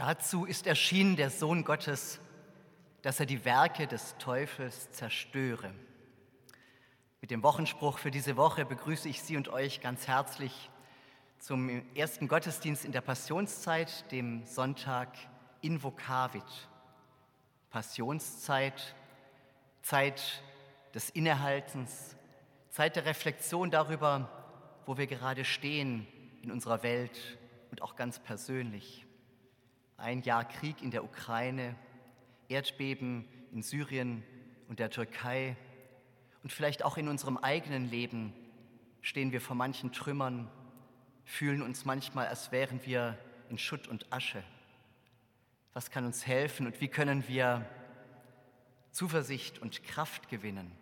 Dazu ist erschienen der Sohn Gottes, dass er die Werke des Teufels zerstöre. Mit dem Wochenspruch für diese Woche begrüße ich Sie und euch ganz herzlich zum ersten Gottesdienst in der Passionszeit, dem Sonntag Invocavit. Passionszeit, Zeit des Innehaltens, Zeit der Reflexion darüber, wo wir gerade stehen in unserer Welt und auch ganz persönlich. Ein Jahr Krieg in der Ukraine, Erdbeben in Syrien und der Türkei und vielleicht auch in unserem eigenen Leben stehen wir vor manchen Trümmern, fühlen uns manchmal, als wären wir in Schutt und Asche. Was kann uns helfen und wie können wir Zuversicht und Kraft gewinnen?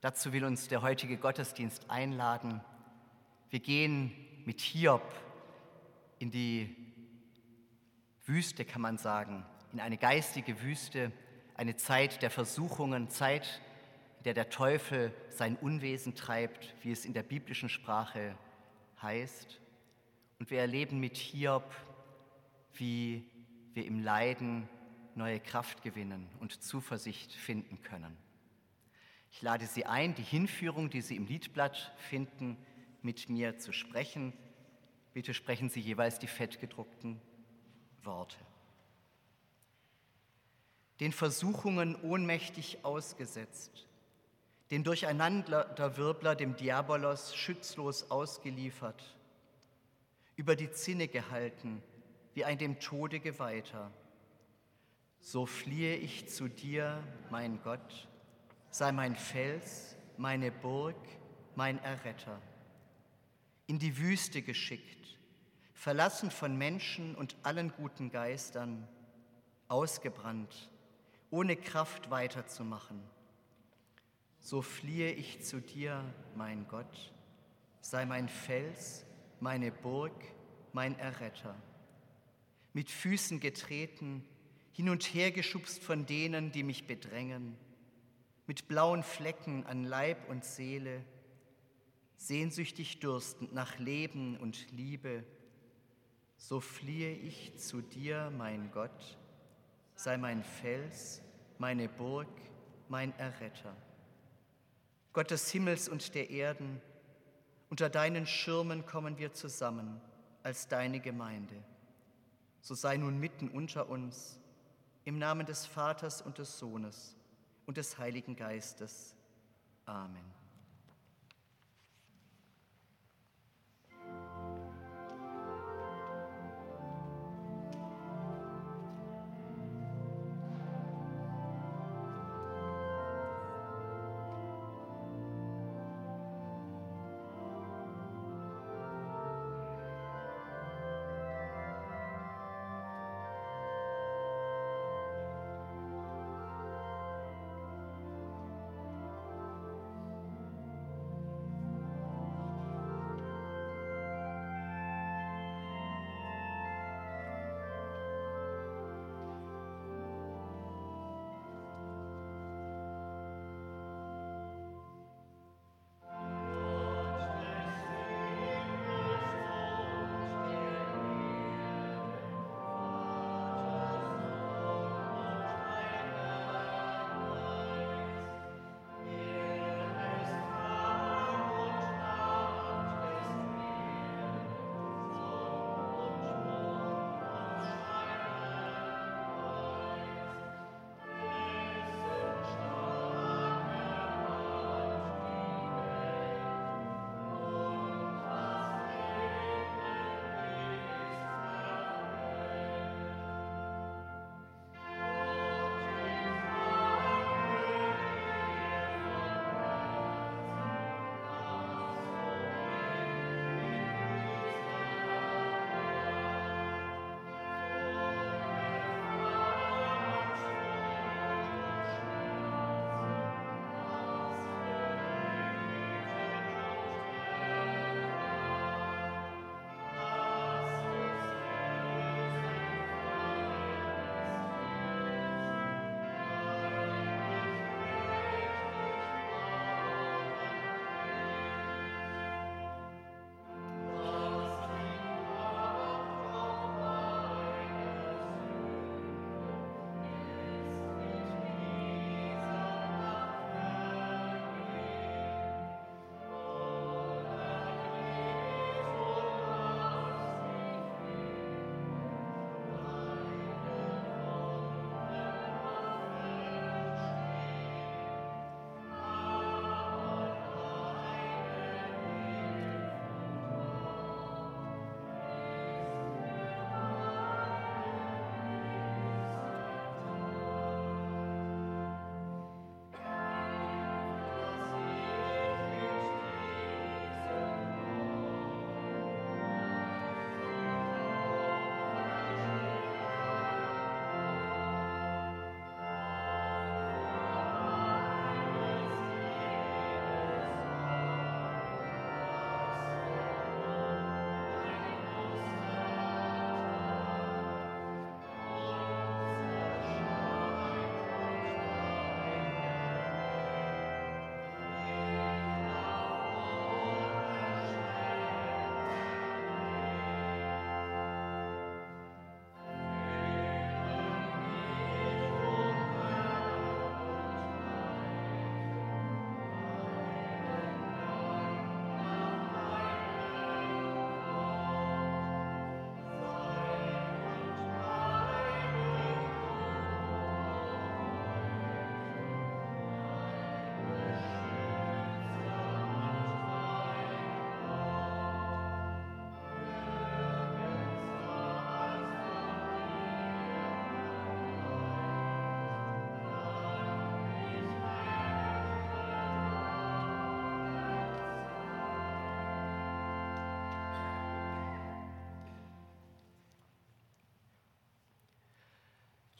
Dazu will uns der heutige Gottesdienst einladen. Wir gehen mit Hiob in die Wüste, kann man sagen, in eine geistige Wüste, eine Zeit der Versuchungen, Zeit, in der der Teufel sein Unwesen treibt, wie es in der biblischen Sprache heißt. Und wir erleben mit Hiob, wie wir im Leiden neue Kraft gewinnen und Zuversicht finden können. Ich lade Sie ein, die Hinführung, die Sie im Liedblatt finden, mit mir zu sprechen. Bitte sprechen Sie jeweils die fettgedruckten Worte. Den Versuchungen ohnmächtig ausgesetzt, den Durcheinanderwirbler dem Diabolos schützlos ausgeliefert, über die Zinne gehalten, wie ein dem Tode geweihter. So fliehe ich zu dir, mein Gott, sei mein Fels, meine Burg, mein Erretter. In die Wüste geschickt, verlassen von Menschen und allen guten Geistern, ausgebrannt, ohne Kraft weiterzumachen. So fliehe ich zu dir, mein Gott, sei mein Fels, meine Burg, mein Erretter. Mit Füßen getreten, hin und her geschubst von denen, die mich bedrängen, mit blauen Flecken an Leib und Seele, sehnsüchtig durstend nach Leben und Liebe, so fliehe ich zu dir, mein Gott, sei mein Fels, meine Burg, mein Erretter. Gott des Himmels und der Erden, unter deinen Schirmen kommen wir zusammen als deine Gemeinde. So sei nun mitten unter uns, im Namen des Vaters und des Sohnes und des Heiligen Geistes. Amen.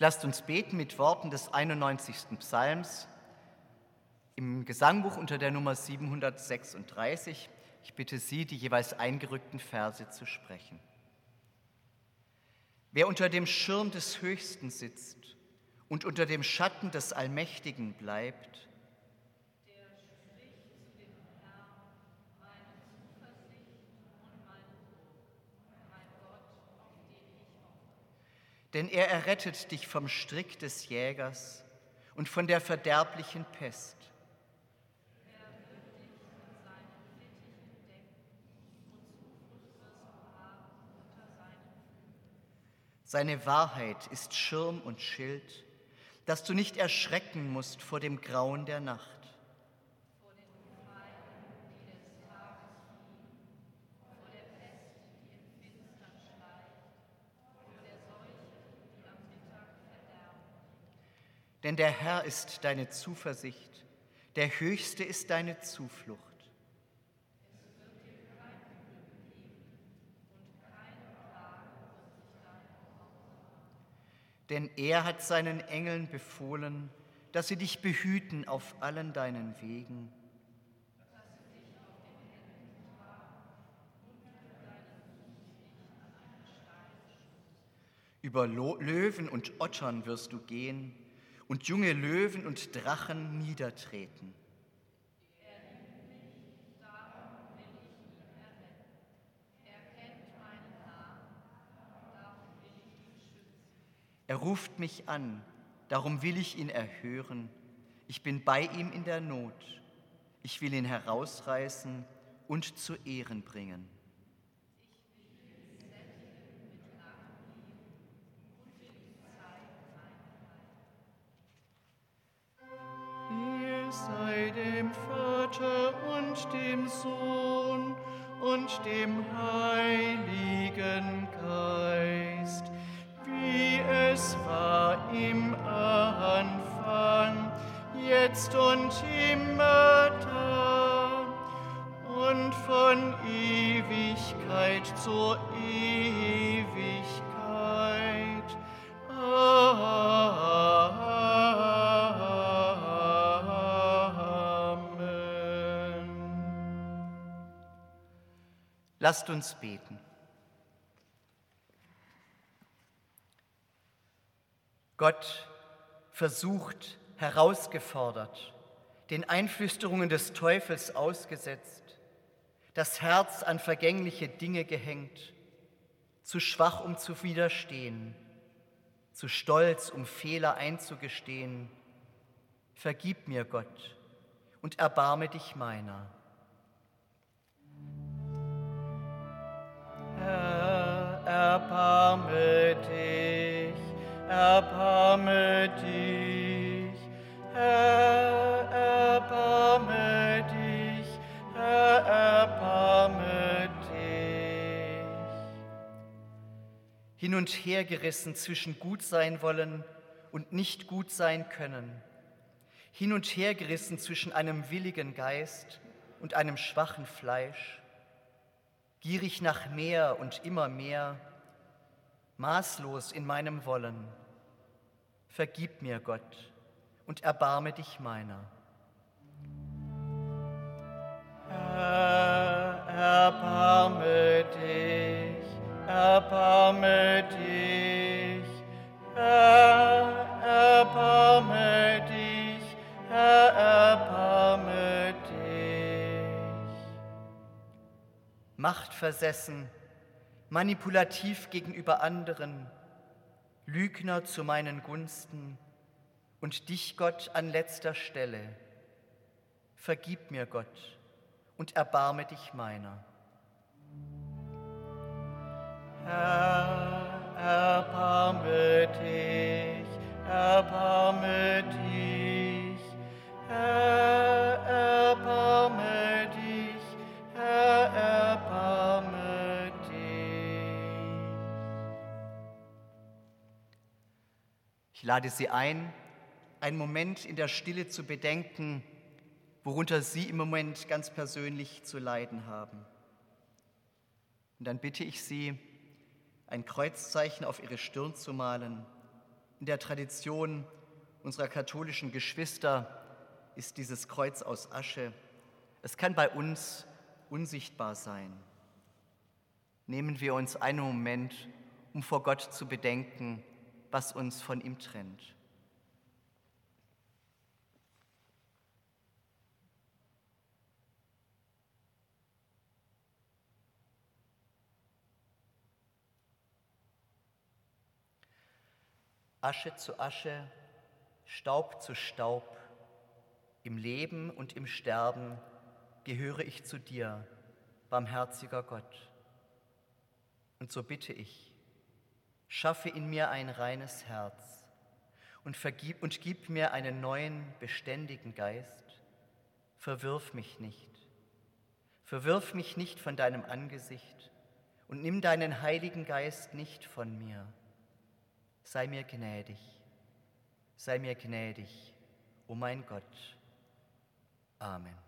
Lasst uns beten mit Worten des 91. Psalms im Gesangbuch unter der Nummer 736. Ich bitte Sie, die jeweils eingerückten Verse zu sprechen. Wer unter dem Schirm des Höchsten sitzt und unter dem Schatten des Allmächtigen bleibt, denn er errettet dich vom Strick des Jägers und von der verderblichen Pest. Seine Wahrheit ist Schirm und Schild, dass du nicht erschrecken musst vor dem Grauen der Nacht. Denn der Herr ist deine Zuversicht, der Höchste ist deine Zuflucht. denn er hat seinen Engeln befohlen, dass sie dich behüten auf allen deinen Wegen. Über Löwen und Ottern wirst du gehen und junge Löwen und Drachen niedertreten. Er ruft mich an, darum will ich ihn erhören. Ich bin bei ihm in der Not. Ich will ihn herausreißen und zu Ehren bringen. Sei dem Vater und dem Sohn und dem Heiligen Geist wie es war im Anfang, jetzt und immer da und von Ewigkeit zur Ewigkeit. Lasst uns beten. Gott versucht, herausgefordert, den Einflüsterungen des Teufels ausgesetzt, das Herz an vergängliche Dinge gehängt, zu schwach, um zu widerstehen, zu stolz, um Fehler einzugestehen. Vergib mir, Gott, und erbarme dich meiner. Erbarme dich erbarme dich, Herr, erbarme dich, Herr, erbarme dich. Hin und her gerissen zwischen gut sein wollen und nicht gut sein können, hin und her gerissen zwischen einem willigen Geist und einem schwachen Fleisch, gierig nach mehr und immer mehr, maßlos in meinem Wollen Vergib mir, Gott, und erbarme dich meiner. Herr, erbarme dich, erbarme dich, Herr, erbarme dich, Machtversessen, manipulativ gegenüber anderen, Lügner zu meinen Gunsten und dich, Gott, an letzter Stelle. Vergib mir, Gott, und erbarme dich meiner. Herr, erbarme dich, erbarme dich, Herr, erbarme dich, Ich lade Sie ein, einen Moment in der Stille zu bedenken, worunter Sie im Moment ganz persönlich zu leiden haben. Und dann bitte ich Sie, ein Kreuzzeichen auf Ihre Stirn zu malen, In der Tradition unserer katholischen Geschwister ist dieses Kreuz aus Asche. Es kann bei uns unsichtbar sein. Nehmen wir uns einen Moment, um vor Gott zu bedenken, was uns von ihm trennt. Asche zu Asche, Staub zu Staub, im Leben und im Sterben gehöre ich zu dir, barmherziger Gott. Und so bitte ich, schaffe in mir ein reines Herz und, vergib, und gib mir einen neuen, beständigen Geist. Verwirf mich nicht. Verwirf mich nicht von deinem Angesicht und nimm deinen Heiligen Geist nicht von mir. Sei mir gnädig, sei mir gnädig, o oh mein Gott. Amen.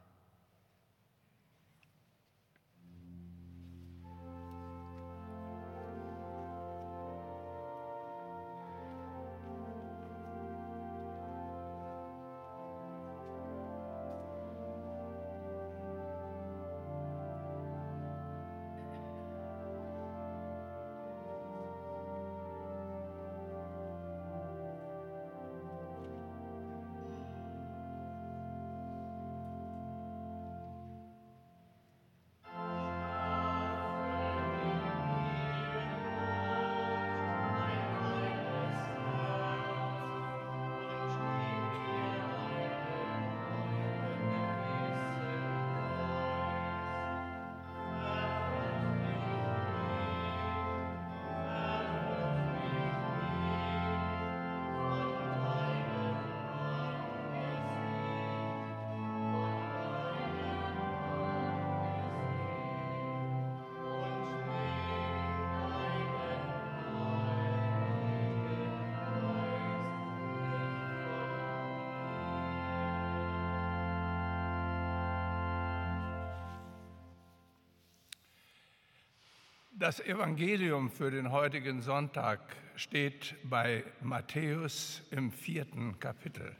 Das Evangelium für den heutigen Sonntag steht bei Matthäus im vierten Kapitel.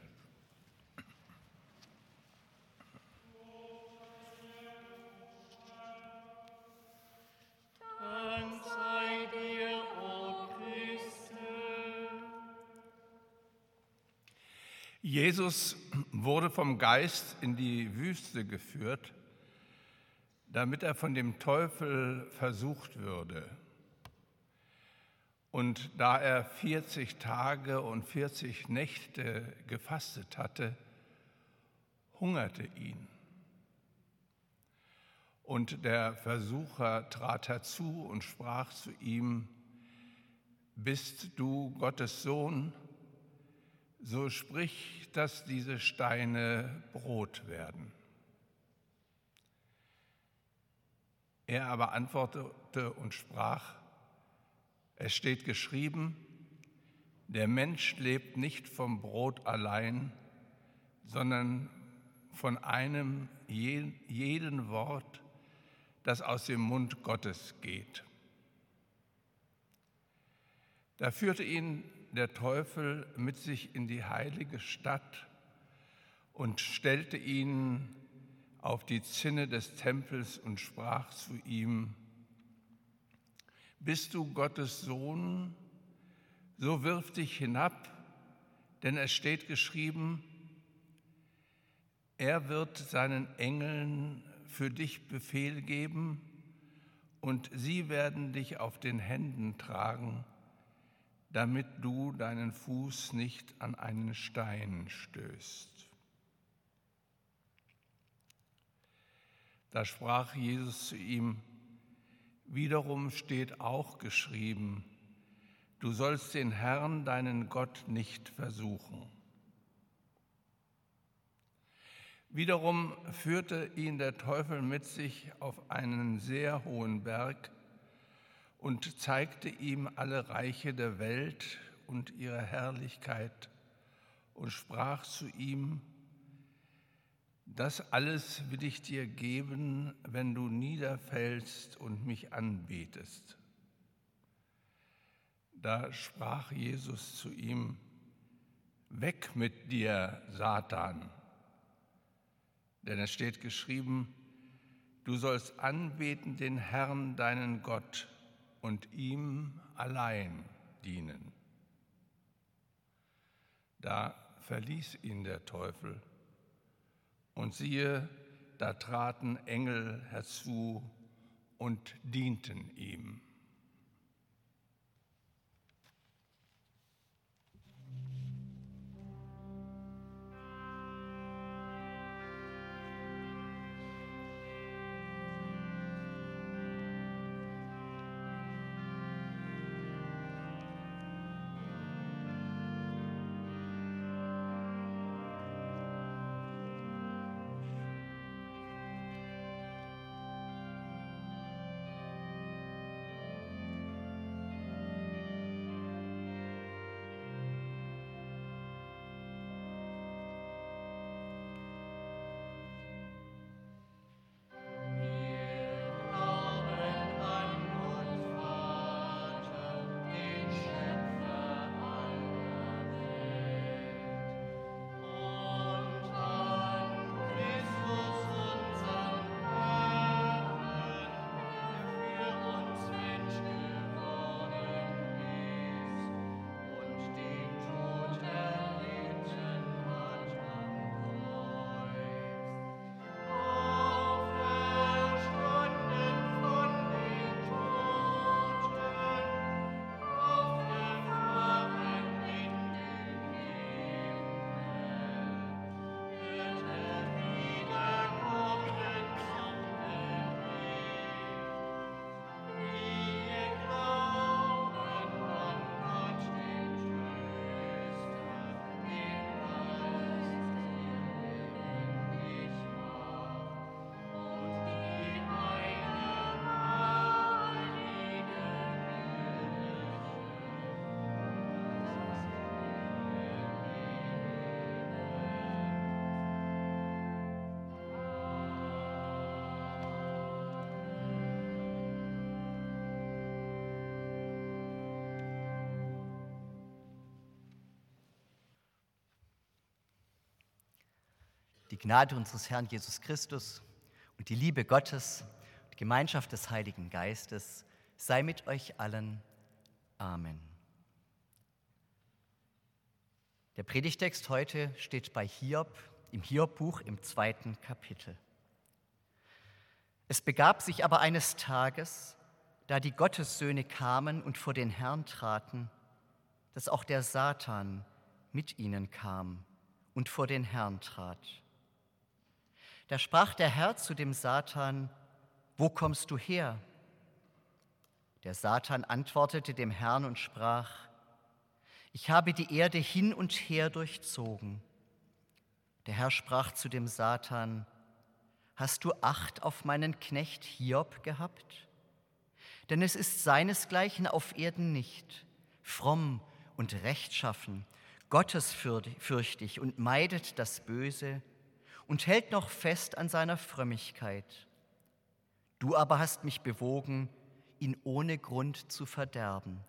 Jesus wurde vom Geist in die Wüste geführt damit er von dem Teufel versucht würde. Und da er 40 Tage und 40 Nächte gefastet hatte, hungerte ihn. Und der Versucher trat herzu und sprach zu ihm, Bist du Gottes Sohn? So sprich, dass diese Steine Brot werden. Er aber antwortete und sprach, es steht geschrieben, der Mensch lebt nicht vom Brot allein, sondern von einem jeden Wort, das aus dem Mund Gottes geht. Da führte ihn der Teufel mit sich in die heilige Stadt und stellte ihn auf die Zinne des Tempels und sprach zu ihm, Bist du Gottes Sohn, so wirf dich hinab, denn es steht geschrieben, er wird seinen Engeln für dich Befehl geben und sie werden dich auf den Händen tragen, damit du deinen Fuß nicht an einen Stein stößt. Da sprach Jesus zu ihm, wiederum steht auch geschrieben, du sollst den Herrn, deinen Gott, nicht versuchen. Wiederum führte ihn der Teufel mit sich auf einen sehr hohen Berg und zeigte ihm alle Reiche der Welt und ihre Herrlichkeit und sprach zu ihm, das alles will ich dir geben, wenn du niederfällst und mich anbetest. Da sprach Jesus zu ihm, Weg mit dir, Satan. Denn es steht geschrieben, du sollst anbeten den Herrn, deinen Gott, und ihm allein dienen. Da verließ ihn der Teufel, und siehe, da traten Engel herzu und dienten ihm. Die Gnade unseres Herrn Jesus Christus und die Liebe Gottes und die Gemeinschaft des Heiligen Geistes sei mit euch allen. Amen. Der Predigtext heute steht bei Hiob im Hiob-Buch im zweiten Kapitel. Es begab sich aber eines Tages, da die Gottessöhne kamen und vor den Herrn traten, dass auch der Satan mit ihnen kam und vor den Herrn trat. Da sprach der Herr zu dem Satan, wo kommst du her? Der Satan antwortete dem Herrn und sprach, ich habe die Erde hin und her durchzogen. Der Herr sprach zu dem Satan, hast du Acht auf meinen Knecht Hiob gehabt? Denn es ist seinesgleichen auf Erden nicht, fromm und rechtschaffen, gottesfürchtig und meidet das Böse, und hält noch fest an seiner Frömmigkeit. Du aber hast mich bewogen, ihn ohne Grund zu verderben.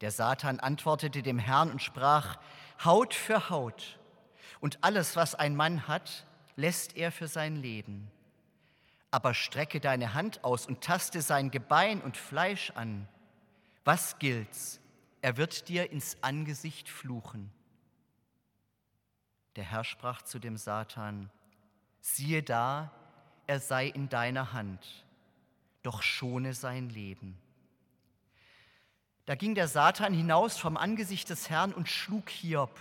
Der Satan antwortete dem Herrn und sprach, Haut für Haut, und alles, was ein Mann hat, lässt er für sein Leben. Aber strecke deine Hand aus und taste sein Gebein und Fleisch an. Was gilt's? Er wird dir ins Angesicht fluchen. Der Herr sprach zu dem Satan, siehe da, er sei in deiner Hand, doch schone sein Leben. Da ging der Satan hinaus vom Angesicht des Herrn und schlug Hiob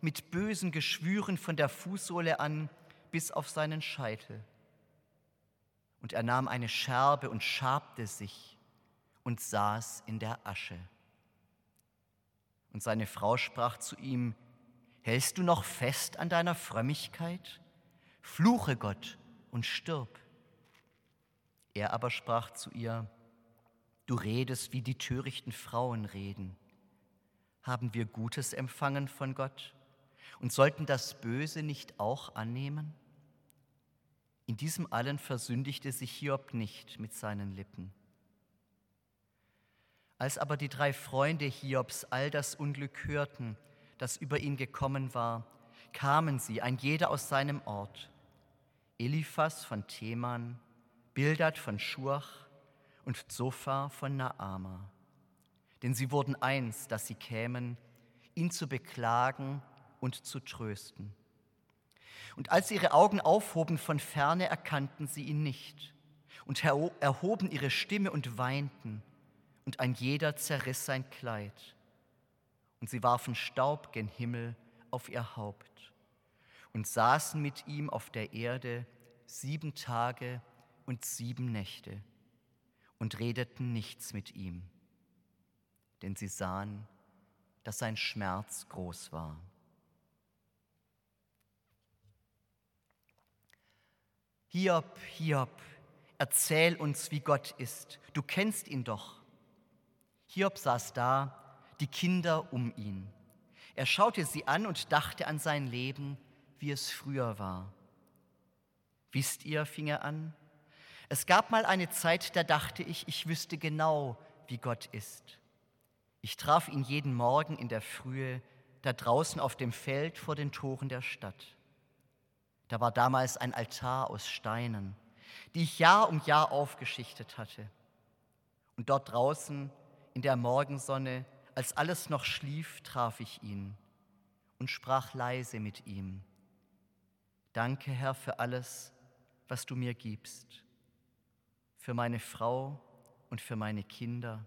mit bösen Geschwüren von der Fußsohle an bis auf seinen Scheitel. Und er nahm eine Scherbe und schabte sich und saß in der Asche. Und seine Frau sprach zu ihm, Hältst du noch fest an deiner Frömmigkeit? Fluche Gott und stirb. Er aber sprach zu ihr, Du redest, wie die törichten Frauen reden. Haben wir Gutes empfangen von Gott und sollten das Böse nicht auch annehmen? In diesem allen versündigte sich Hiob nicht mit seinen Lippen. Als aber die drei Freunde Hiobs all das Unglück hörten, das über ihn gekommen war, kamen sie, ein jeder aus seinem Ort. Eliphas von Theman, Bildad von Schurch und Zophar von Naama. Denn sie wurden eins, dass sie kämen, ihn zu beklagen und zu trösten. Und als sie ihre Augen aufhoben von ferne, erkannten sie ihn nicht und erhoben ihre Stimme und weinten, und ein jeder zerriss sein Kleid. Und sie warfen Staub gen Himmel auf ihr Haupt und saßen mit ihm auf der Erde sieben Tage und sieben Nächte und redeten nichts mit ihm, denn sie sahen, dass sein Schmerz groß war. Hiob, Hiob, erzähl uns, wie Gott ist. Du kennst ihn doch. Hiob saß da, die Kinder um ihn. Er schaute sie an und dachte an sein Leben, wie es früher war. Wisst ihr, fing er an, es gab mal eine Zeit, da dachte ich, ich wüsste genau, wie Gott ist. Ich traf ihn jeden Morgen in der Frühe da draußen auf dem Feld vor den Toren der Stadt. Da war damals ein Altar aus Steinen, die ich Jahr um Jahr aufgeschichtet hatte. Und dort draußen in der Morgensonne, als alles noch schlief, traf ich ihn und sprach leise mit ihm. Danke, Herr, für alles, was du mir gibst, für meine Frau und für meine Kinder.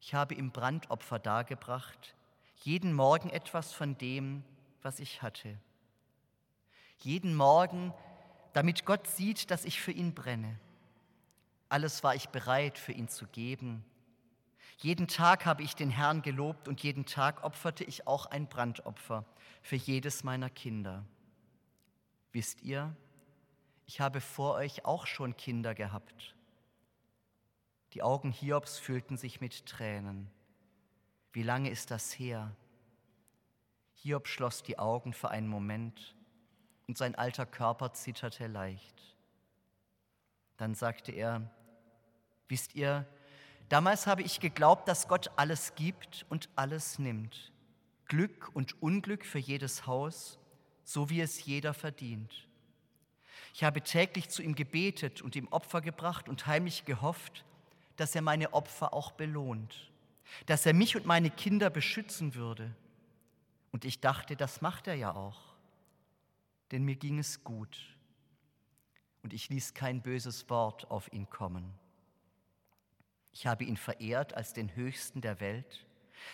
Ich habe ihm Brandopfer dargebracht, jeden Morgen etwas von dem, was ich hatte jeden Morgen, damit Gott sieht, dass ich für ihn brenne. Alles war ich bereit für ihn zu geben. Jeden Tag habe ich den Herrn gelobt und jeden Tag opferte ich auch ein Brandopfer für jedes meiner Kinder. Wisst ihr, ich habe vor euch auch schon Kinder gehabt. Die Augen Hiobs füllten sich mit Tränen. Wie lange ist das her? Hiob schloss die Augen für einen Moment und sein alter Körper zitterte leicht. Dann sagte er, wisst ihr, damals habe ich geglaubt, dass Gott alles gibt und alles nimmt, Glück und Unglück für jedes Haus, so wie es jeder verdient. Ich habe täglich zu ihm gebetet und ihm Opfer gebracht und heimlich gehofft, dass er meine Opfer auch belohnt, dass er mich und meine Kinder beschützen würde. Und ich dachte, das macht er ja auch denn mir ging es gut und ich ließ kein böses Wort auf ihn kommen. Ich habe ihn verehrt als den Höchsten der Welt,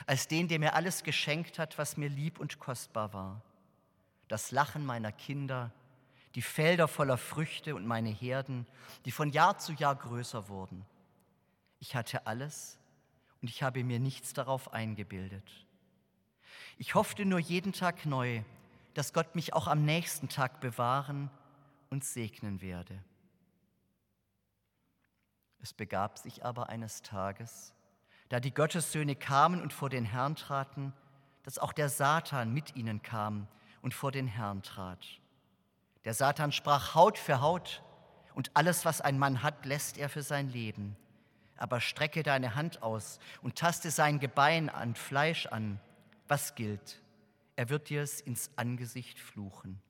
als den, der mir alles geschenkt hat, was mir lieb und kostbar war. Das Lachen meiner Kinder, die Felder voller Früchte und meine Herden, die von Jahr zu Jahr größer wurden. Ich hatte alles und ich habe mir nichts darauf eingebildet. Ich hoffte nur jeden Tag neu, dass Gott mich auch am nächsten Tag bewahren und segnen werde. Es begab sich aber eines Tages, da die Gottessöhne kamen und vor den Herrn traten, dass auch der Satan mit ihnen kam und vor den Herrn trat. Der Satan sprach Haut für Haut, und alles, was ein Mann hat, lässt er für sein Leben. Aber strecke deine Hand aus und taste sein Gebein an Fleisch an. Was gilt? er wird dir es ins Angesicht fluchen.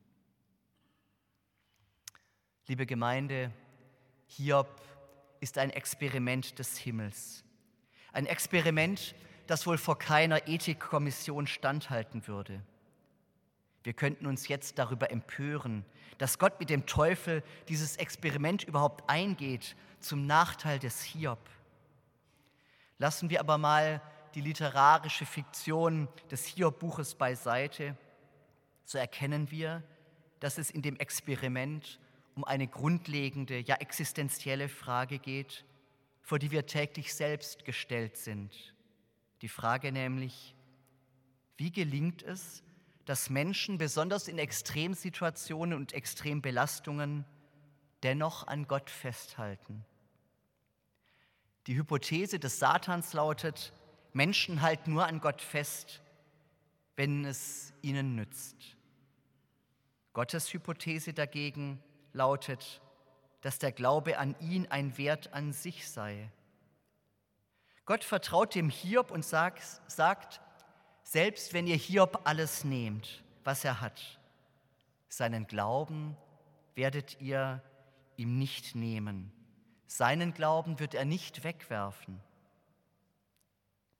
Liebe Gemeinde, Hiob ist ein Experiment des Himmels. Ein Experiment, das wohl vor keiner Ethikkommission standhalten würde. Wir könnten uns jetzt darüber empören, dass Gott mit dem Teufel dieses Experiment überhaupt eingeht zum Nachteil des Hiob. Lassen wir aber mal die literarische Fiktion des Hiob-Buches beiseite, so erkennen wir, dass es in dem Experiment um eine grundlegende, ja existenzielle Frage geht, vor die wir täglich selbst gestellt sind. Die Frage nämlich, wie gelingt es, dass Menschen besonders in Extremsituationen und Extrembelastungen dennoch an Gott festhalten? Die Hypothese des Satans lautet, Menschen halten nur an Gott fest, wenn es ihnen nützt. Gottes Hypothese dagegen lautet, dass der Glaube an ihn ein Wert an sich sei. Gott vertraut dem Hiob und sagt, sagt selbst wenn ihr Hiob alles nehmt, was er hat, seinen Glauben werdet ihr ihm nicht nehmen. Seinen Glauben wird er nicht wegwerfen.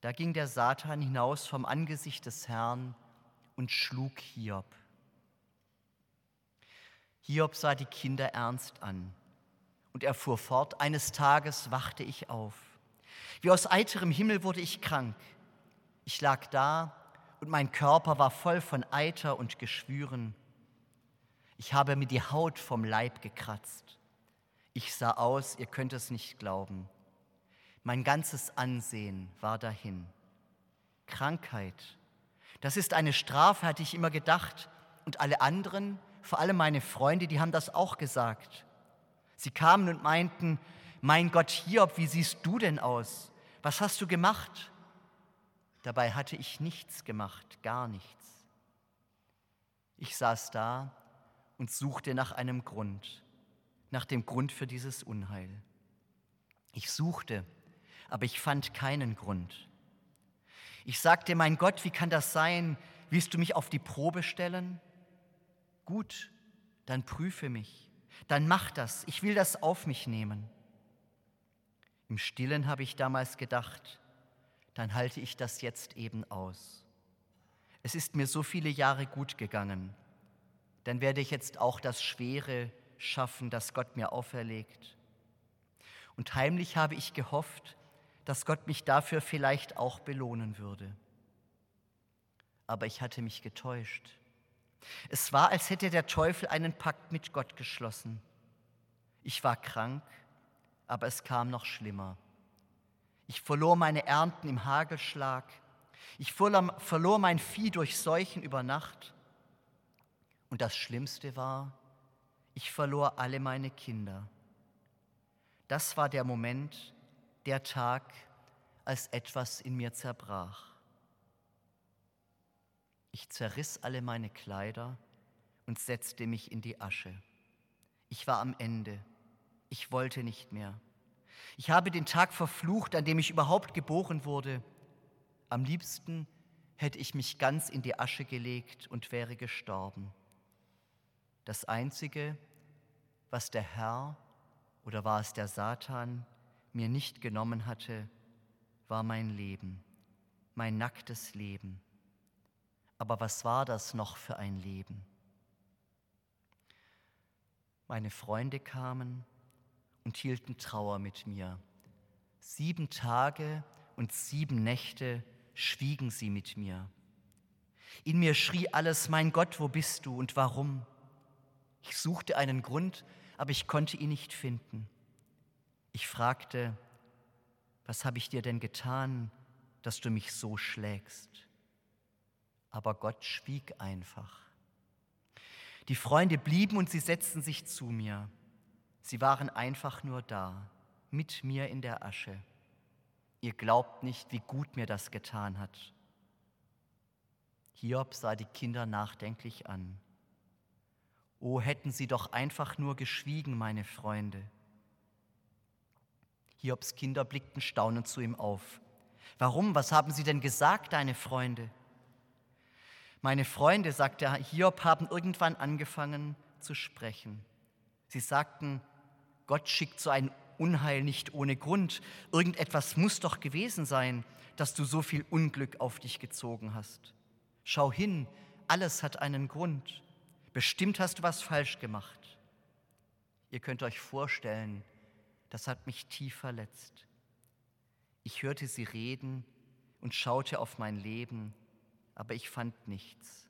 Da ging der Satan hinaus vom Angesicht des Herrn und schlug Hiob. Hiob sah die Kinder ernst an und er fuhr fort, eines Tages wachte ich auf. Wie aus eiterem Himmel wurde ich krank. Ich lag da und mein Körper war voll von Eiter und Geschwüren. Ich habe mir die Haut vom Leib gekratzt. Ich sah aus, ihr könnt es nicht glauben. Mein ganzes Ansehen war dahin. Krankheit, das ist eine Strafe, hatte ich immer gedacht. Und alle anderen, vor allem meine Freunde, die haben das auch gesagt. Sie kamen und meinten, mein Gott Hiob, wie siehst du denn aus? Was hast du gemacht? Dabei hatte ich nichts gemacht, gar nichts. Ich saß da und suchte nach einem Grund, nach dem Grund für dieses Unheil. Ich suchte, aber ich fand keinen Grund. Ich sagte, mein Gott, wie kann das sein? Willst du mich auf die Probe stellen? Gut, dann prüfe mich, dann mach das, ich will das auf mich nehmen. Im stillen habe ich damals gedacht, dann halte ich das jetzt eben aus. Es ist mir so viele Jahre gut gegangen, dann werde ich jetzt auch das Schwere schaffen, das Gott mir auferlegt. Und heimlich habe ich gehofft, dass Gott mich dafür vielleicht auch belohnen würde. Aber ich hatte mich getäuscht. Es war, als hätte der Teufel einen Pakt mit Gott geschlossen. Ich war krank, aber es kam noch schlimmer. Ich verlor meine Ernten im Hagelschlag. Ich verlor mein Vieh durch Seuchen über Nacht. Und das Schlimmste war, ich verlor alle meine Kinder. Das war der Moment, der Tag, als etwas in mir zerbrach. Ich zerriss alle meine Kleider und setzte mich in die Asche. Ich war am Ende. Ich wollte nicht mehr. Ich habe den Tag verflucht, an dem ich überhaupt geboren wurde. Am liebsten hätte ich mich ganz in die Asche gelegt und wäre gestorben. Das Einzige, was der Herr oder war es der Satan mir nicht genommen hatte, war mein Leben, mein nacktes Leben. Aber was war das noch für ein Leben? Meine Freunde kamen und hielten Trauer mit mir. Sieben Tage und sieben Nächte schwiegen sie mit mir. In mir schrie alles, mein Gott, wo bist du und warum? Ich suchte einen Grund, aber ich konnte ihn nicht finden. Ich fragte, was habe ich dir denn getan, dass du mich so schlägst? Aber Gott schwieg einfach. Die Freunde blieben und sie setzten sich zu mir. Sie waren einfach nur da, mit mir in der Asche. Ihr glaubt nicht, wie gut mir das getan hat. Hiob sah die Kinder nachdenklich an. O hätten sie doch einfach nur geschwiegen, meine Freunde. Hiobs Kinder blickten staunend zu ihm auf. Warum? Was haben sie denn gesagt, deine Freunde? Meine Freunde, sagte Hiob, haben irgendwann angefangen zu sprechen. Sie sagten, Gott schickt so ein Unheil nicht ohne Grund. Irgendetwas muss doch gewesen sein, dass du so viel Unglück auf dich gezogen hast. Schau hin, alles hat einen Grund. Bestimmt hast du was falsch gemacht. Ihr könnt euch vorstellen, das hat mich tief verletzt. Ich hörte sie reden und schaute auf mein Leben, aber ich fand nichts.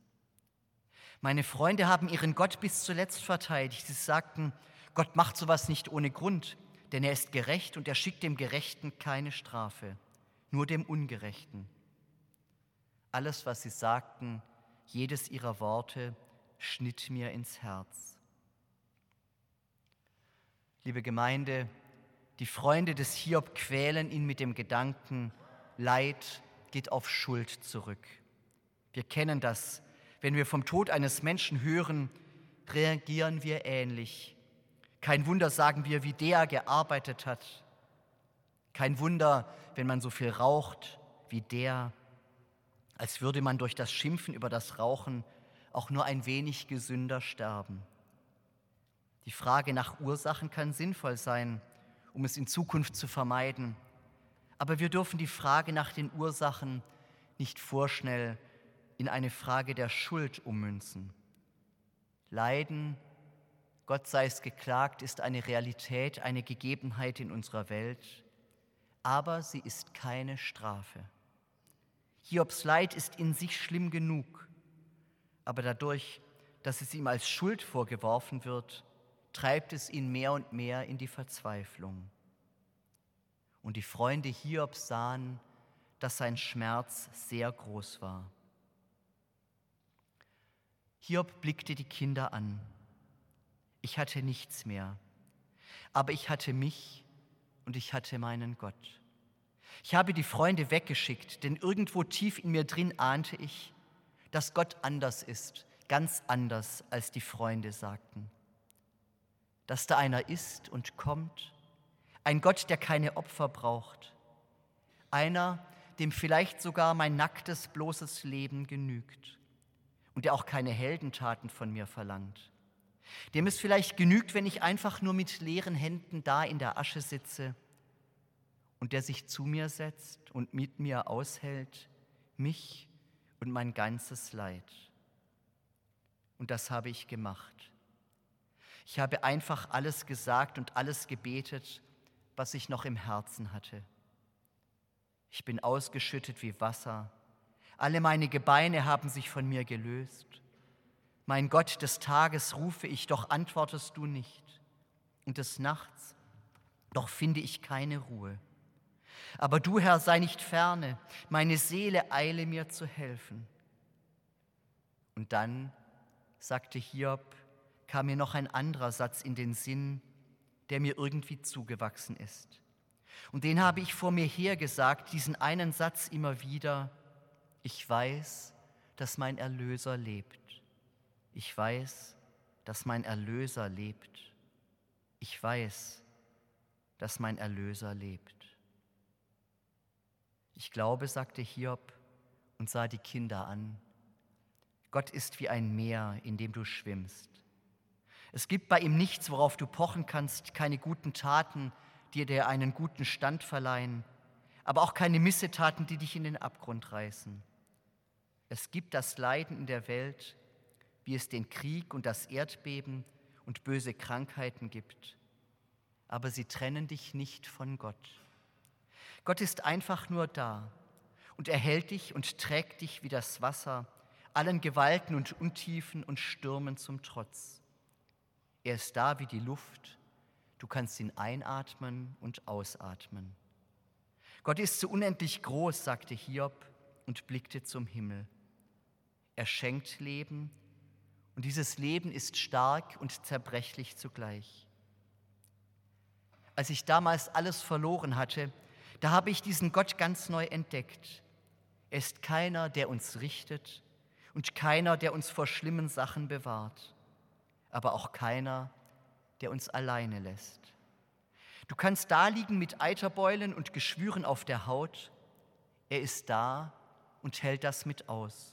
Meine Freunde haben ihren Gott bis zuletzt verteidigt. Sie sagten, Gott macht sowas nicht ohne Grund, denn er ist gerecht und er schickt dem Gerechten keine Strafe, nur dem Ungerechten. Alles, was sie sagten, jedes ihrer Worte schnitt mir ins Herz. Liebe Gemeinde, die Freunde des Hiob quälen ihn mit dem Gedanken, Leid geht auf Schuld zurück. Wir kennen das. Wenn wir vom Tod eines Menschen hören, reagieren wir ähnlich. Kein Wunder sagen wir, wie der gearbeitet hat. Kein Wunder, wenn man so viel raucht wie der. als würde man durch das Schimpfen über das Rauchen auch nur ein wenig gesünder sterben. Die Frage nach Ursachen kann sinnvoll sein, um es in Zukunft zu vermeiden. Aber wir dürfen die Frage nach den Ursachen nicht vorschnell in eine Frage der Schuld ummünzen. Leiden, Gott sei es geklagt, ist eine Realität, eine Gegebenheit in unserer Welt, aber sie ist keine Strafe. Hiobs Leid ist in sich schlimm genug, aber dadurch, dass es ihm als Schuld vorgeworfen wird, treibt es ihn mehr und mehr in die Verzweiflung. Und die Freunde Hiobs sahen, dass sein Schmerz sehr groß war. Hiob blickte die Kinder an. Ich hatte nichts mehr, aber ich hatte mich und ich hatte meinen Gott. Ich habe die Freunde weggeschickt, denn irgendwo tief in mir drin ahnte ich, dass Gott anders ist, ganz anders, als die Freunde sagten. Dass da einer ist und kommt, ein Gott, der keine Opfer braucht, einer, dem vielleicht sogar mein nacktes, bloßes Leben genügt und der auch keine Heldentaten von mir verlangt, dem es vielleicht genügt, wenn ich einfach nur mit leeren Händen da in der Asche sitze und der sich zu mir setzt und mit mir aushält, mich und mein ganzes Leid. Und das habe ich gemacht. Ich habe einfach alles gesagt und alles gebetet, was ich noch im Herzen hatte. Ich bin ausgeschüttet wie Wasser. Alle meine Gebeine haben sich von mir gelöst. Mein Gott, des Tages rufe ich, doch antwortest du nicht. Und des Nachts, doch finde ich keine Ruhe. Aber du, Herr, sei nicht ferne, meine Seele eile mir zu helfen. Und dann, sagte Hiob, kam mir noch ein anderer Satz in den Sinn, der mir irgendwie zugewachsen ist. Und den habe ich vor mir hergesagt, diesen einen Satz immer wieder. Ich weiß, dass mein Erlöser lebt. Ich weiß, dass mein Erlöser lebt. Ich weiß, dass mein Erlöser lebt. Ich glaube, sagte Hiob und sah die Kinder an, Gott ist wie ein Meer, in dem du schwimmst. Es gibt bei ihm nichts, worauf du pochen kannst, keine guten Taten, die dir einen guten Stand verleihen, aber auch keine Missetaten, die dich in den Abgrund reißen. Es gibt das Leiden in der Welt, wie es den Krieg und das Erdbeben und böse Krankheiten gibt, aber sie trennen dich nicht von Gott. Gott ist einfach nur da und er hält dich und trägt dich wie das Wasser, allen Gewalten und Untiefen und Stürmen zum Trotz. Er ist da wie die Luft, du kannst ihn einatmen und ausatmen. Gott ist so unendlich groß, sagte Hiob und blickte zum Himmel. Er schenkt Leben und dieses Leben ist stark und zerbrechlich zugleich. Als ich damals alles verloren hatte, da habe ich diesen Gott ganz neu entdeckt. Er ist keiner, der uns richtet und keiner, der uns vor schlimmen Sachen bewahrt, aber auch keiner, der uns alleine lässt. Du kannst da liegen mit Eiterbeulen und Geschwüren auf der Haut. Er ist da und hält das mit aus.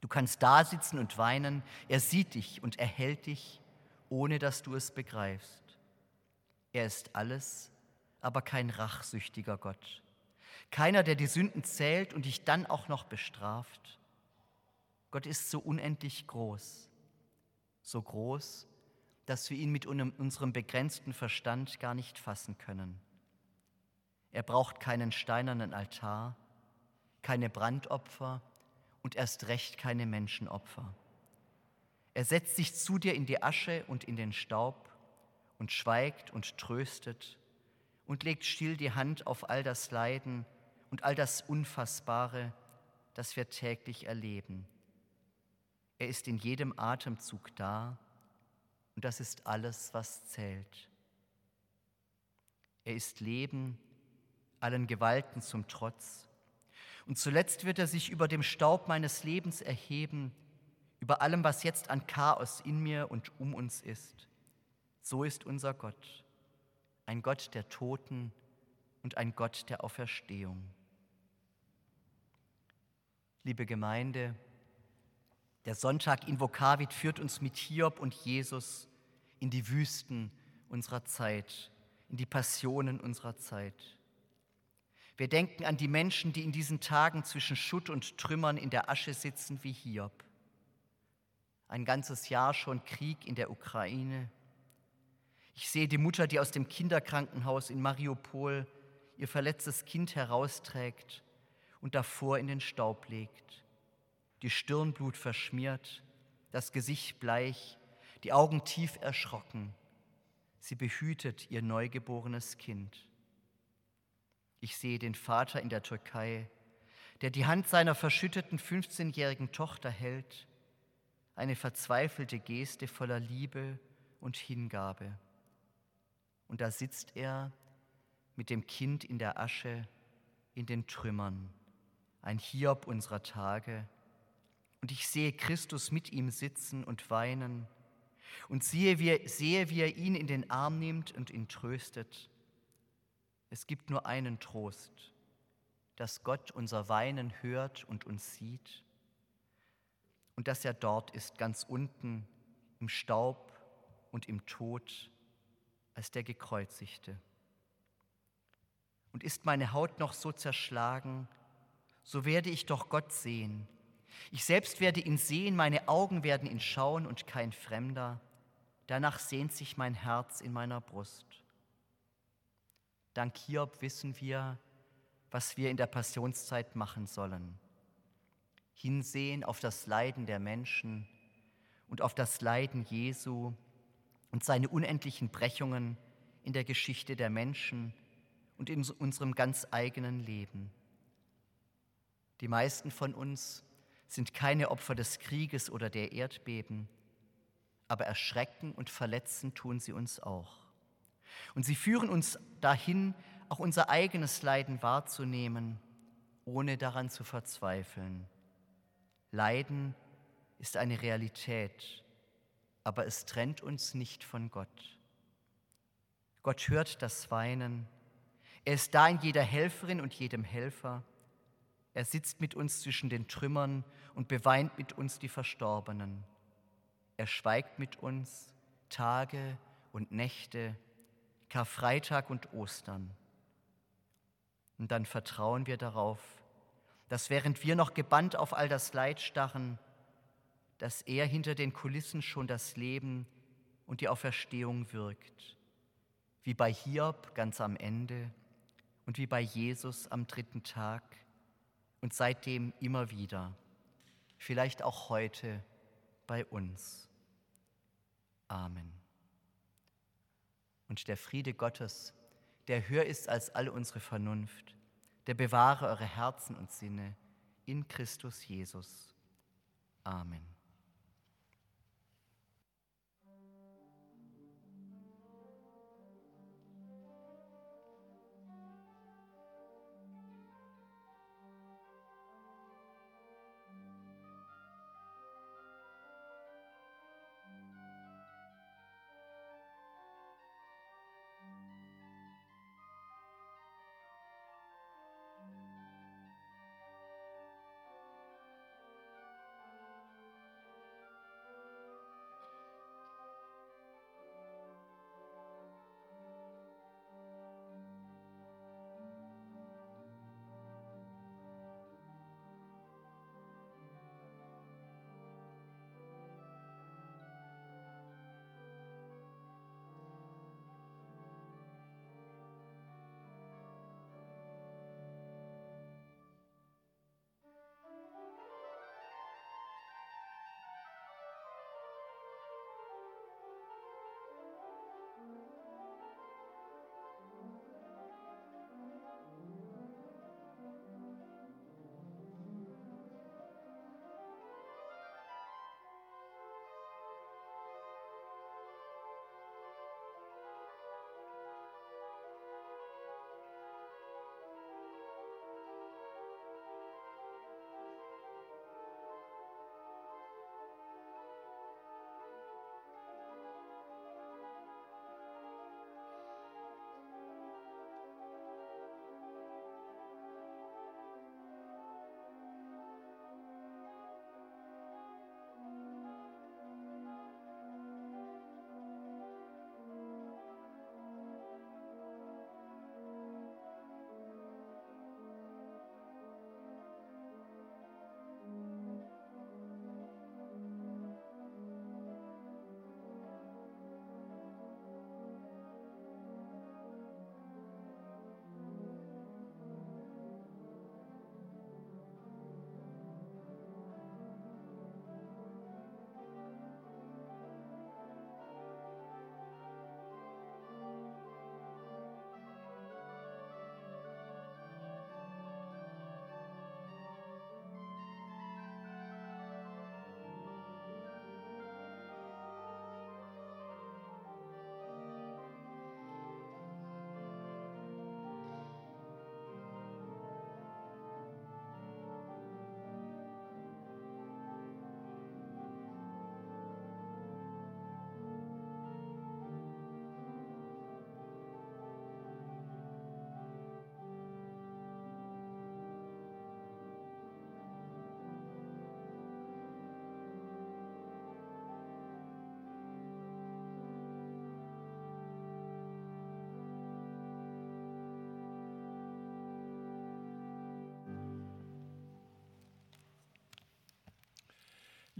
Du kannst da sitzen und weinen. Er sieht dich und er hält dich, ohne dass du es begreifst. Er ist alles, aber kein rachsüchtiger Gott. Keiner, der die Sünden zählt und dich dann auch noch bestraft. Gott ist so unendlich groß, so groß, dass wir ihn mit unserem begrenzten Verstand gar nicht fassen können. Er braucht keinen steinernen Altar, keine Brandopfer und erst recht keine Menschenopfer. Er setzt sich zu dir in die Asche und in den Staub und schweigt und tröstet und legt still die Hand auf all das Leiden und all das Unfassbare, das wir täglich erleben. Er ist in jedem Atemzug da und das ist alles, was zählt. Er ist Leben, allen Gewalten zum Trotz. Und zuletzt wird er sich über dem Staub meines Lebens erheben, über allem, was jetzt an Chaos in mir und um uns ist. So ist unser Gott ein Gott der Toten und ein Gott der Auferstehung. Liebe Gemeinde, der Sonntag in Vokavit führt uns mit Hiob und Jesus in die Wüsten unserer Zeit, in die Passionen unserer Zeit. Wir denken an die Menschen, die in diesen Tagen zwischen Schutt und Trümmern in der Asche sitzen wie Hiob. Ein ganzes Jahr schon Krieg in der Ukraine. Ich sehe die Mutter, die aus dem Kinderkrankenhaus in Mariupol ihr verletztes Kind herausträgt und davor in den Staub legt die Stirn Blut verschmiert, das Gesicht bleich, die Augen tief erschrocken. Sie behütet ihr neugeborenes Kind. Ich sehe den Vater in der Türkei, der die Hand seiner verschütteten 15-jährigen Tochter hält, eine verzweifelte Geste voller Liebe und Hingabe. Und da sitzt er mit dem Kind in der Asche, in den Trümmern, ein Hiob unserer Tage, und ich sehe Christus mit ihm sitzen und weinen und sehe wie, er ihn in den Arm nimmt und ihn tröstet. Es gibt nur einen Trost, dass Gott unser Weinen hört und uns sieht und dass er dort ist, ganz unten im Staub und im Tod als der Gekreuzigte. Und ist meine Haut noch so zerschlagen, so werde ich doch Gott sehen ich selbst werde ihn sehen, meine Augen werden ihn schauen und kein Fremder. Danach sehnt sich mein Herz in meiner Brust. Dank Hiob wissen wir, was wir in der Passionszeit machen sollen. Hinsehen auf das Leiden der Menschen und auf das Leiden Jesu und seine unendlichen Brechungen in der Geschichte der Menschen und in unserem ganz eigenen Leben. Die meisten von uns sind keine Opfer des Krieges oder der Erdbeben, aber erschrecken und verletzen tun sie uns auch. Und sie führen uns dahin, auch unser eigenes Leiden wahrzunehmen, ohne daran zu verzweifeln. Leiden ist eine Realität, aber es trennt uns nicht von Gott. Gott hört das Weinen. Er ist da in jeder Helferin und jedem Helfer. Er sitzt mit uns zwischen den Trümmern und beweint mit uns die Verstorbenen. Er schweigt mit uns Tage und Nächte, Karfreitag und Ostern. Und dann vertrauen wir darauf, dass während wir noch gebannt auf all das Leid starren, dass er hinter den Kulissen schon das Leben und die Auferstehung wirkt, wie bei Hiob ganz am Ende und wie bei Jesus am dritten Tag und seitdem immer wieder, vielleicht auch heute bei uns. Amen. Und der Friede Gottes, der höher ist als all unsere Vernunft, der bewahre eure Herzen und Sinne in Christus Jesus. Amen.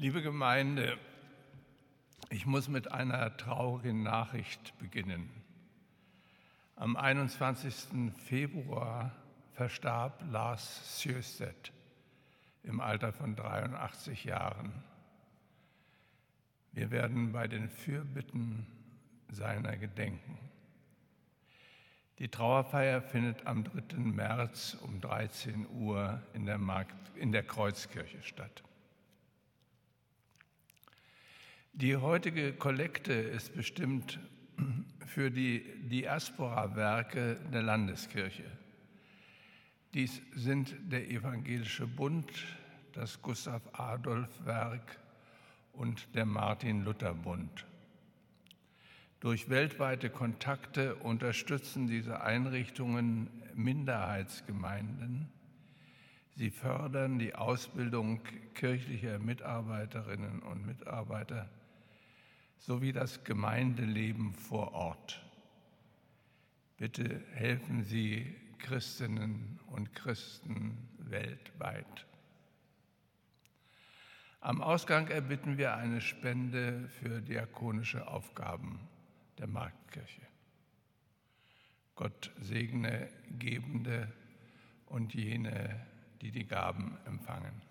Liebe Gemeinde, ich muss mit einer traurigen Nachricht beginnen. Am 21. Februar verstarb Lars Sjöstedt im Alter von 83 Jahren. Wir werden bei den Fürbitten seiner gedenken. Die Trauerfeier findet am 3. März um 13 Uhr in der, Markt, in der Kreuzkirche statt. Die heutige Kollekte ist bestimmt für die Diaspora-Werke der Landeskirche. Dies sind der Evangelische Bund, das Gustav Adolf Werk und der Martin Luther Bund. Durch weltweite Kontakte unterstützen diese Einrichtungen Minderheitsgemeinden. Sie fördern die Ausbildung kirchlicher Mitarbeiterinnen und Mitarbeiter sowie das Gemeindeleben vor Ort. Bitte helfen Sie Christinnen und Christen weltweit. Am Ausgang erbitten wir eine Spende für diakonische Aufgaben der Marktkirche. Gott segne Gebende und jene, die die Gaben empfangen.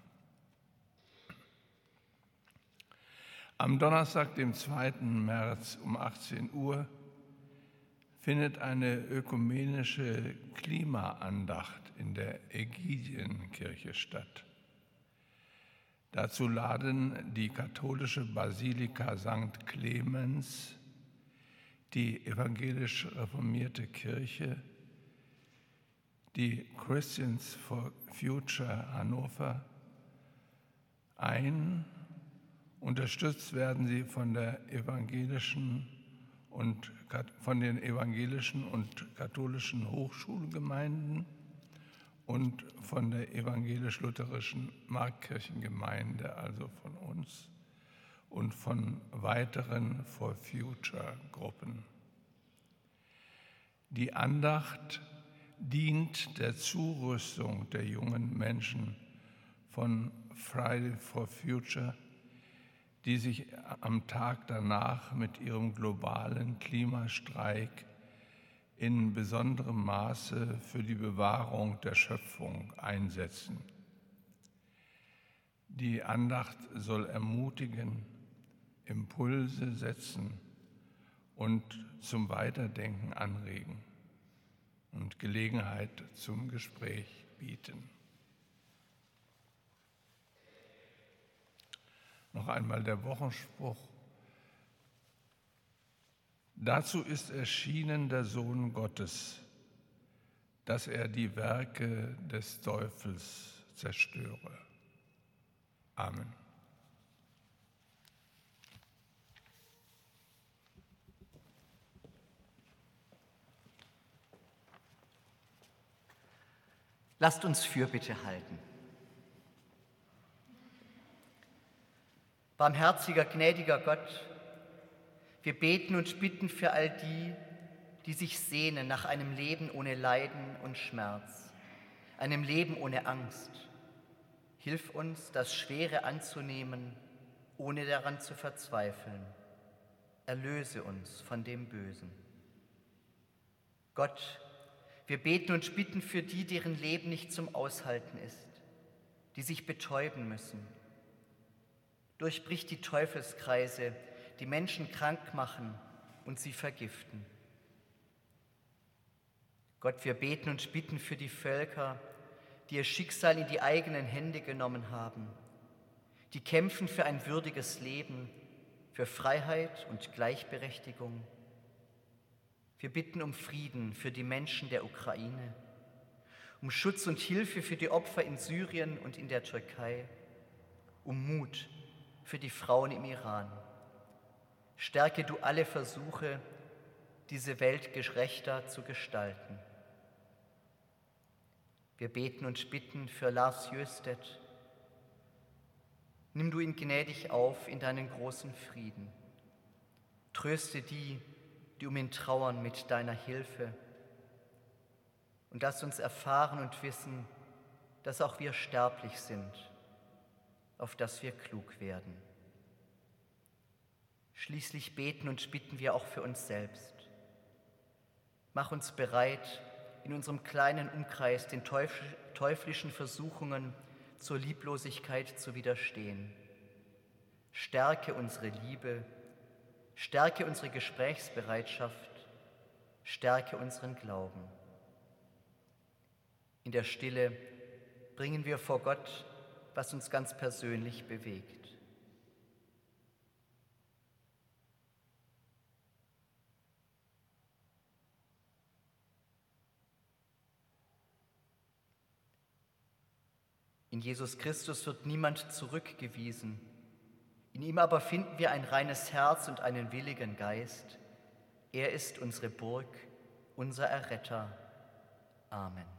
Am Donnerstag, dem 2. März um 18 Uhr, findet eine ökumenische Klimaandacht in der Ägidienkirche statt. Dazu laden die katholische Basilika St. Clemens, die evangelisch reformierte Kirche, die Christians for Future Hannover ein Unterstützt werden sie von, der evangelischen und, von den evangelischen und katholischen Hochschulgemeinden und von der evangelisch-lutherischen Markkirchengemeinde, also von uns, und von weiteren For Future Gruppen. Die Andacht dient der Zurüstung der jungen Menschen von Friday for Future die sich am Tag danach mit ihrem globalen Klimastreik in besonderem Maße für die Bewahrung der Schöpfung einsetzen. Die Andacht soll ermutigen, Impulse setzen und zum Weiterdenken anregen und Gelegenheit zum Gespräch bieten. Noch einmal der Wochenspruch. Dazu ist erschienen der Sohn Gottes, dass er die Werke des Teufels zerstöre. Amen. Lasst uns Fürbitte halten. Barmherziger, gnädiger Gott, wir beten und bitten für all die, die sich sehnen nach einem Leben ohne Leiden und Schmerz, einem Leben ohne Angst. Hilf uns, das Schwere anzunehmen, ohne daran zu verzweifeln. Erlöse uns von dem Bösen. Gott, wir beten und bitten für die, deren Leben nicht zum Aushalten ist, die sich betäuben müssen Durchbrich die Teufelskreise, die Menschen krank machen und sie vergiften. Gott, wir beten und bitten für die Völker, die ihr Schicksal in die eigenen Hände genommen haben, die kämpfen für ein würdiges Leben, für Freiheit und Gleichberechtigung. Wir bitten um Frieden für die Menschen der Ukraine, um Schutz und Hilfe für die Opfer in Syrien und in der Türkei, um Mut für die Frauen im Iran. Stärke du alle Versuche, diese Welt gerechter zu gestalten. Wir beten und bitten für Lars Jöstedt. Nimm du ihn gnädig auf in deinen großen Frieden. Tröste die, die um ihn trauern mit deiner Hilfe. Und lass uns erfahren und wissen, dass auch wir sterblich sind auf dass wir klug werden. Schließlich beten und bitten wir auch für uns selbst. Mach uns bereit, in unserem kleinen Umkreis den teuflischen Versuchungen zur Lieblosigkeit zu widerstehen. Stärke unsere Liebe, stärke unsere Gesprächsbereitschaft, stärke unseren Glauben. In der Stille bringen wir vor Gott, was uns ganz persönlich bewegt. In Jesus Christus wird niemand zurückgewiesen. In ihm aber finden wir ein reines Herz und einen willigen Geist. Er ist unsere Burg, unser Erretter. Amen.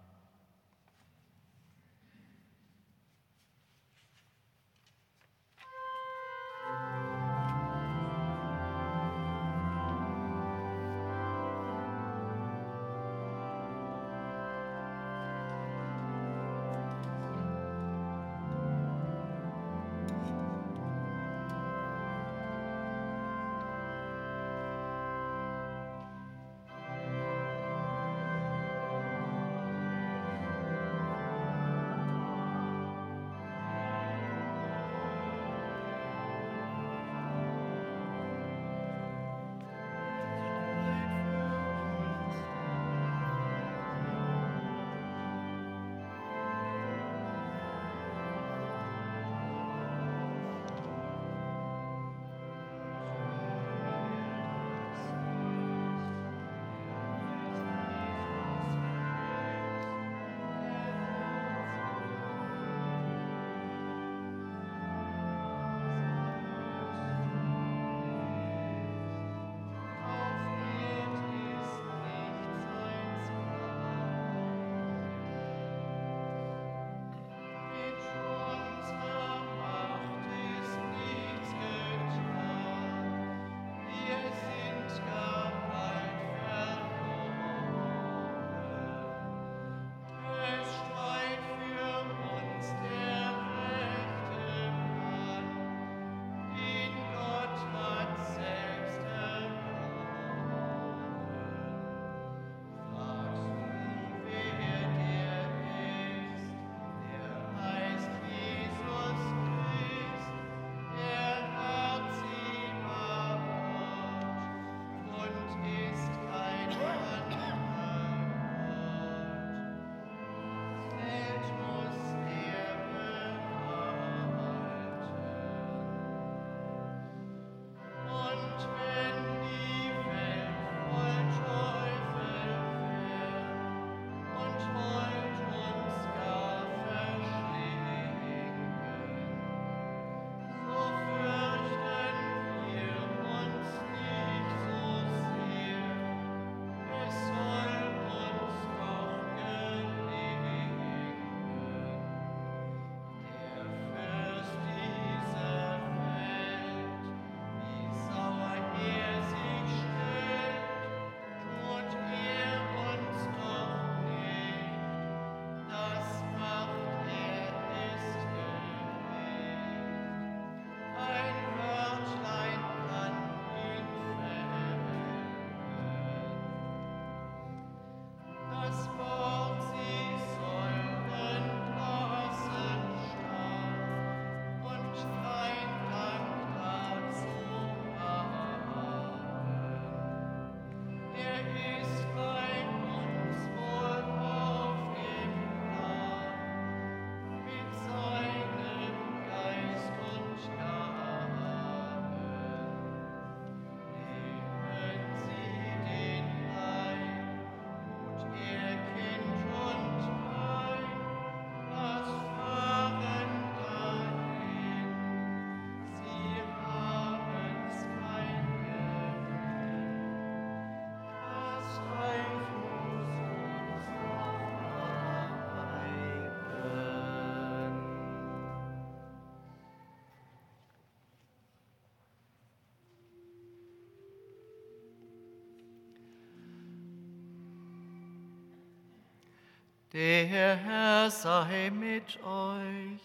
Der Herr sei mit euch.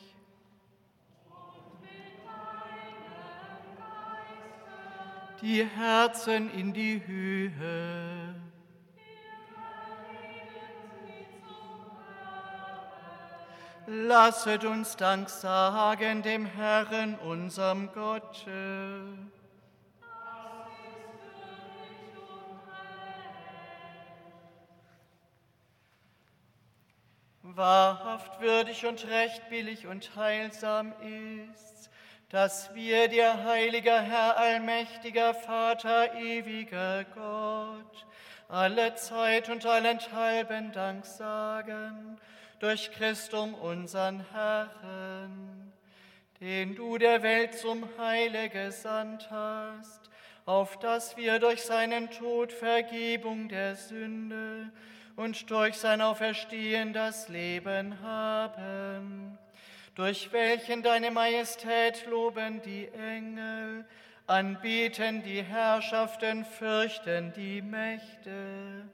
Und mit die Herzen in die Höhe. Lasset uns Dank sagen dem Herrn, unserem Gott. Würdig und recht billig und heilsam ist, dass wir dir, heiliger Herr, allmächtiger Vater, ewiger Gott, alle Zeit und allenthalben Dank sagen durch Christum unseren Herrn, den du der Welt zum Heile gesandt hast, auf dass wir durch seinen Tod Vergebung der Sünde und durch sein Auferstehen das Leben haben, durch welchen deine Majestät loben die Engel, anbieten die Herrschaften, fürchten die Mächte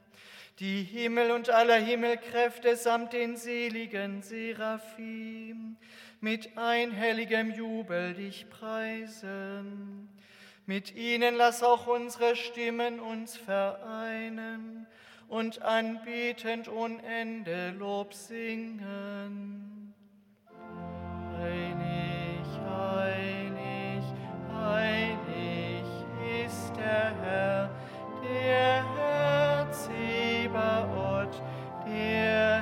die Himmel und aller Himmelkräfte samt den seligen Seraphim mit einhelligem Jubel dich preisen. Mit ihnen lass auch unsere Stimmen uns vereinen und anbetend ohne Ende Lob singen. Heilig, heilig, heilig ist der Herr, der Herr Zebaoth, der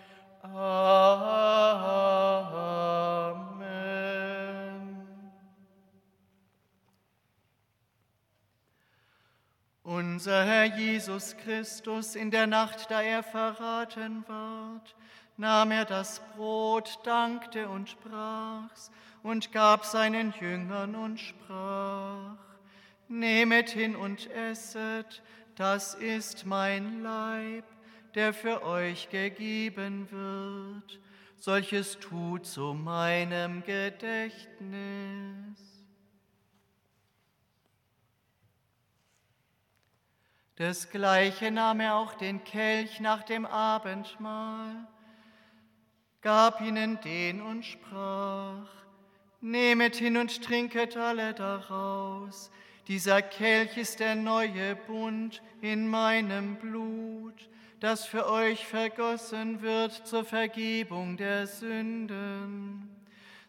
Amen. Unser Herr Jesus Christus, in der Nacht, da er verraten ward, nahm er das Brot, dankte und sprach's und gab seinen Jüngern und sprach, Nehmet hin und esset, das ist mein Leib, der für euch gegeben wird. Solches tut zu meinem Gedächtnis. Desgleichen nahm er auch den Kelch nach dem Abendmahl, gab ihnen den und sprach, Nehmet hin und trinket alle daraus. Dieser Kelch ist der neue Bund in meinem Blut, das für euch vergossen wird zur Vergebung der Sünden.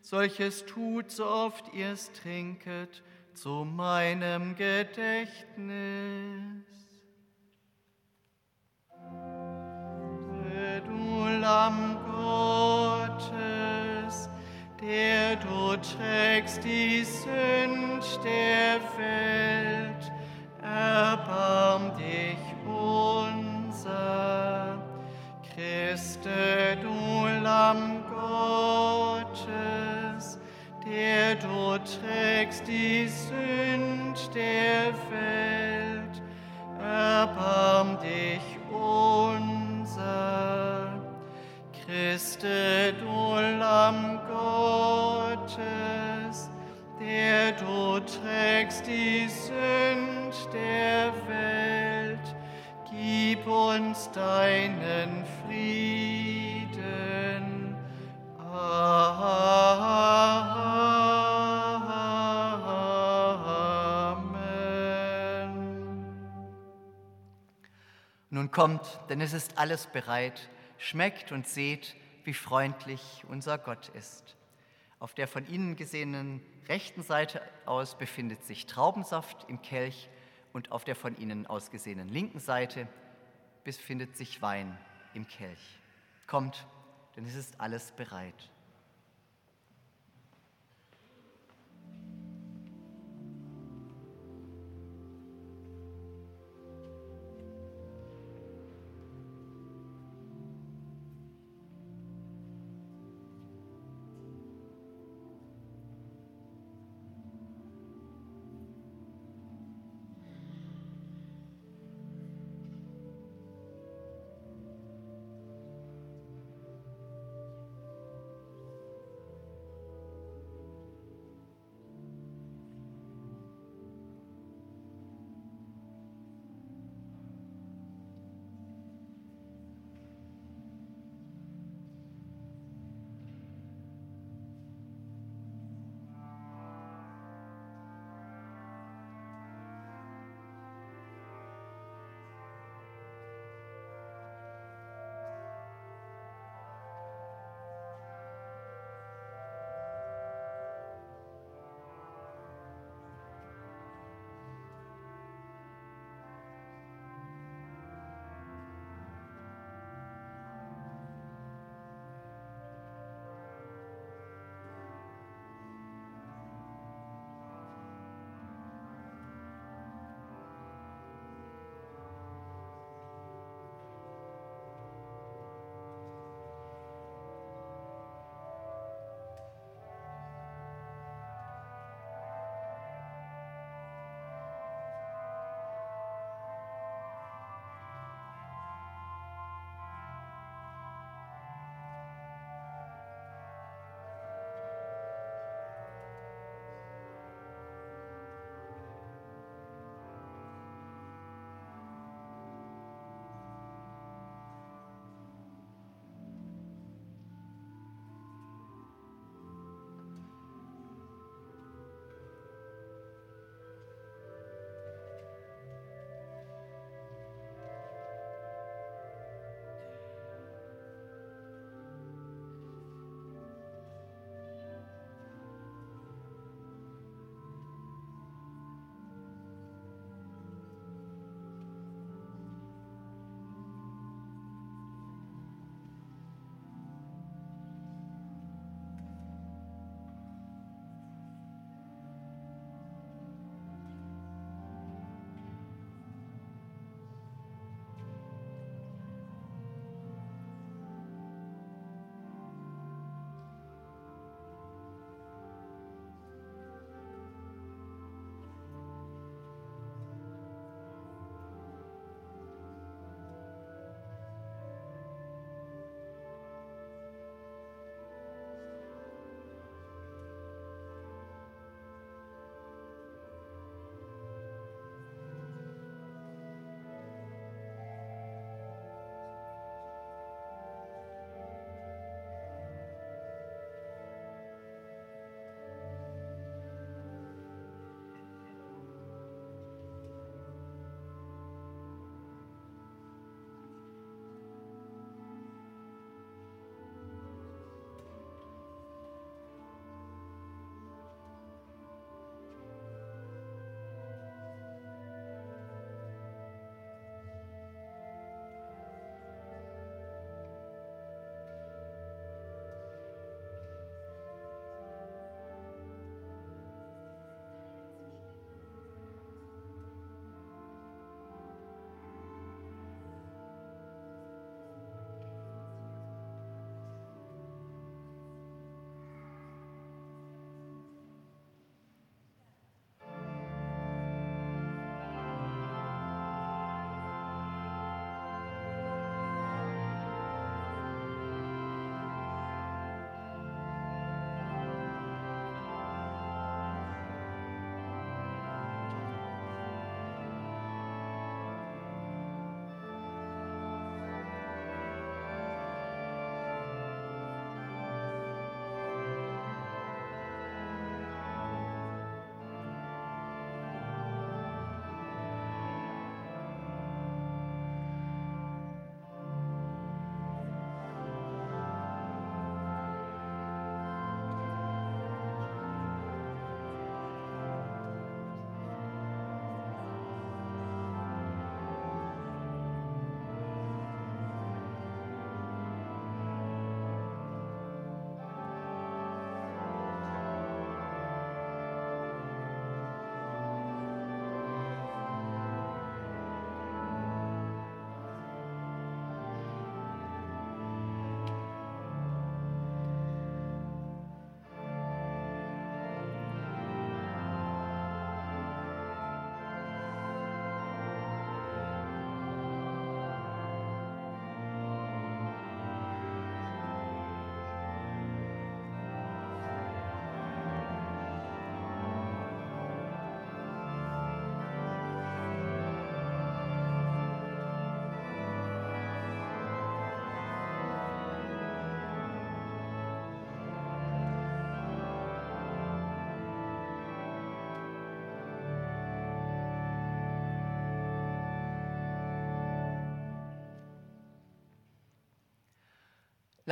Solches tut, so oft ihr es trinket, zu meinem Gedächtnis. Du Lamm Gottes, der du trägst die Sünd der Welt, erbarm dich Speranza. Du Lamm Gottes, der du trägst die Sünd der Welt, erbarm dich unser. Christe, du Lamm Gottes, der du trägst die Sünd der Welt, deinen Frieden. Amen. Nun kommt, denn es ist alles bereit. Schmeckt und seht, wie freundlich unser Gott ist. Auf der von Ihnen gesehenen rechten Seite aus befindet sich Traubensaft im Kelch und auf der von Ihnen aus gesehenen linken Seite befindet sich Wein im Kelch. Kommt, denn es ist alles bereit.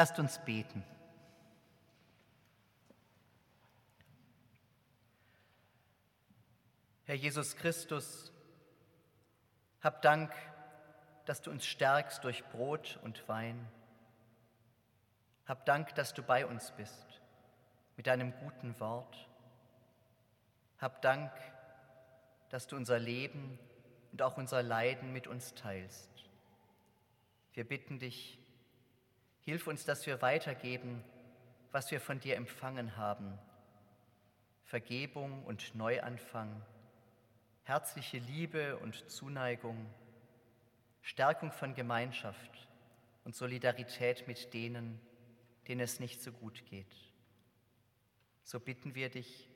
Lasst uns beten. Herr Jesus Christus, hab Dank, dass du uns stärkst durch Brot und Wein. Hab Dank, dass du bei uns bist mit deinem guten Wort. Hab Dank, dass du unser Leben und auch unser Leiden mit uns teilst. Wir bitten dich, hilf uns, dass wir weitergeben, was wir von dir empfangen haben. Vergebung und Neuanfang, herzliche Liebe und Zuneigung, Stärkung von Gemeinschaft und Solidarität mit denen, denen es nicht so gut geht. So bitten wir dich,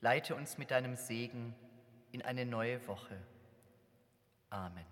leite uns mit deinem Segen in eine neue Woche. Amen.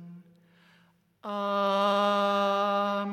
Amen.